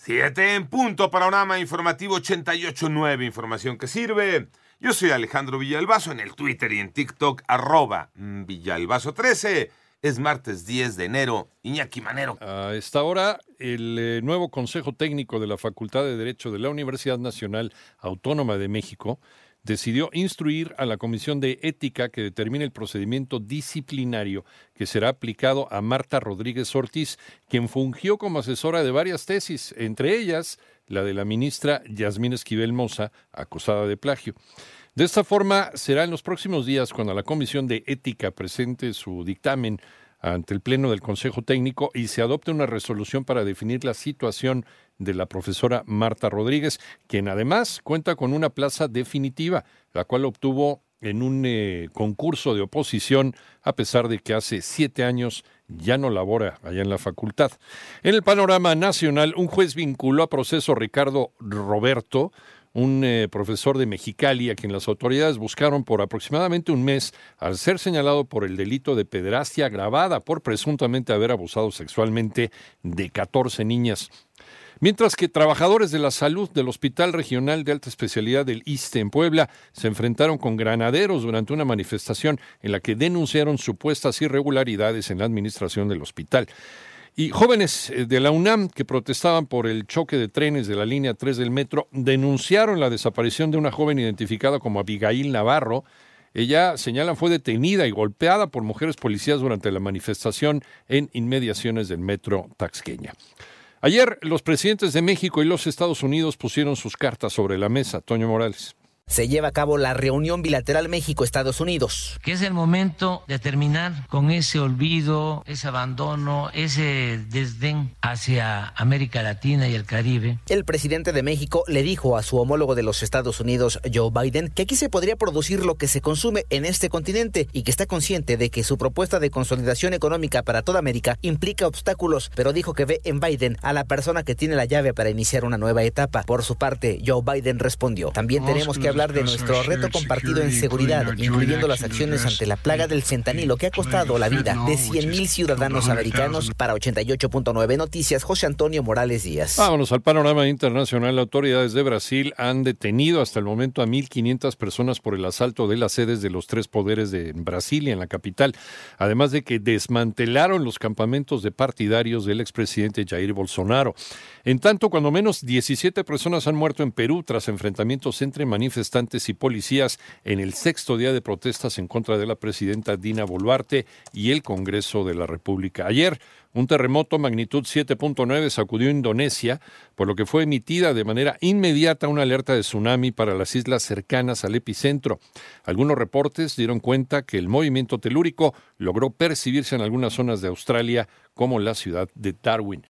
Siete en punto, panorama informativo 88.9, información que sirve. Yo soy Alejandro Villalbazo en el Twitter y en TikTok, arroba Villalbazo13. Es martes 10 de enero. Iñaki Manero. A esta hora, el eh, nuevo Consejo Técnico de la Facultad de Derecho de la Universidad Nacional Autónoma de México decidió instruir a la Comisión de Ética que determine el procedimiento disciplinario que será aplicado a Marta Rodríguez Ortiz, quien fungió como asesora de varias tesis, entre ellas la de la ministra Yasmín Esquivel Moza, acusada de plagio. De esta forma, será en los próximos días cuando la Comisión de Ética presente su dictamen ante el Pleno del Consejo Técnico y se adopte una resolución para definir la situación de la profesora Marta Rodríguez, quien además cuenta con una plaza definitiva, la cual obtuvo en un eh, concurso de oposición, a pesar de que hace siete años ya no labora allá en la facultad. En el panorama nacional, un juez vinculó a proceso Ricardo Roberto, un eh, profesor de Mexicali a quien las autoridades buscaron por aproximadamente un mes al ser señalado por el delito de pederastia agravada por presuntamente haber abusado sexualmente de 14 niñas. Mientras que trabajadores de la salud del Hospital Regional de Alta Especialidad del ISTE en Puebla se enfrentaron con granaderos durante una manifestación en la que denunciaron supuestas irregularidades en la administración del hospital. Y jóvenes eh, de la UNAM que protestaban por el choque de trenes de la línea 3 del metro denunciaron la desaparición de una joven identificada como Abigail Navarro. Ella, señalan, fue detenida y golpeada por mujeres policías durante la manifestación en inmediaciones del metro Taxqueña. Ayer los presidentes de México y los Estados Unidos pusieron sus cartas sobre la mesa. Toño Morales se lleva a cabo la reunión bilateral México-Estados Unidos. Que es el momento de terminar con ese olvido, ese abandono, ese desdén hacia América Latina y el Caribe. El presidente de México le dijo a su homólogo de los Estados Unidos, Joe Biden, que aquí se podría producir lo que se consume en este continente y que está consciente de que su propuesta de consolidación económica para toda América implica obstáculos, pero dijo que ve en Biden a la persona que tiene la llave para iniciar una nueva etapa. Por su parte, Joe Biden respondió, también tenemos que hablar de nuestro reto compartido en seguridad, incluyendo las acciones ante la plaga del fentanilo que ha costado la vida de 100.000 ciudadanos americanos. Para 88.9 Noticias, José Antonio Morales Díaz. Vámonos al panorama internacional. Autoridades de Brasil han detenido hasta el momento a 1.500 personas por el asalto de las sedes de los tres poderes de Brasilia, en la capital, además de que desmantelaron los campamentos de partidarios del expresidente Jair Bolsonaro. En tanto, cuando menos 17 personas han muerto en Perú tras enfrentamientos entre y policías en el sexto día de protestas en contra de la presidenta Dina Boluarte y el Congreso de la República. Ayer, un terremoto magnitud 7.9 sacudió Indonesia, por lo que fue emitida de manera inmediata una alerta de tsunami para las islas cercanas al epicentro. Algunos reportes dieron cuenta que el movimiento telúrico logró percibirse en algunas zonas de Australia, como la ciudad de Darwin.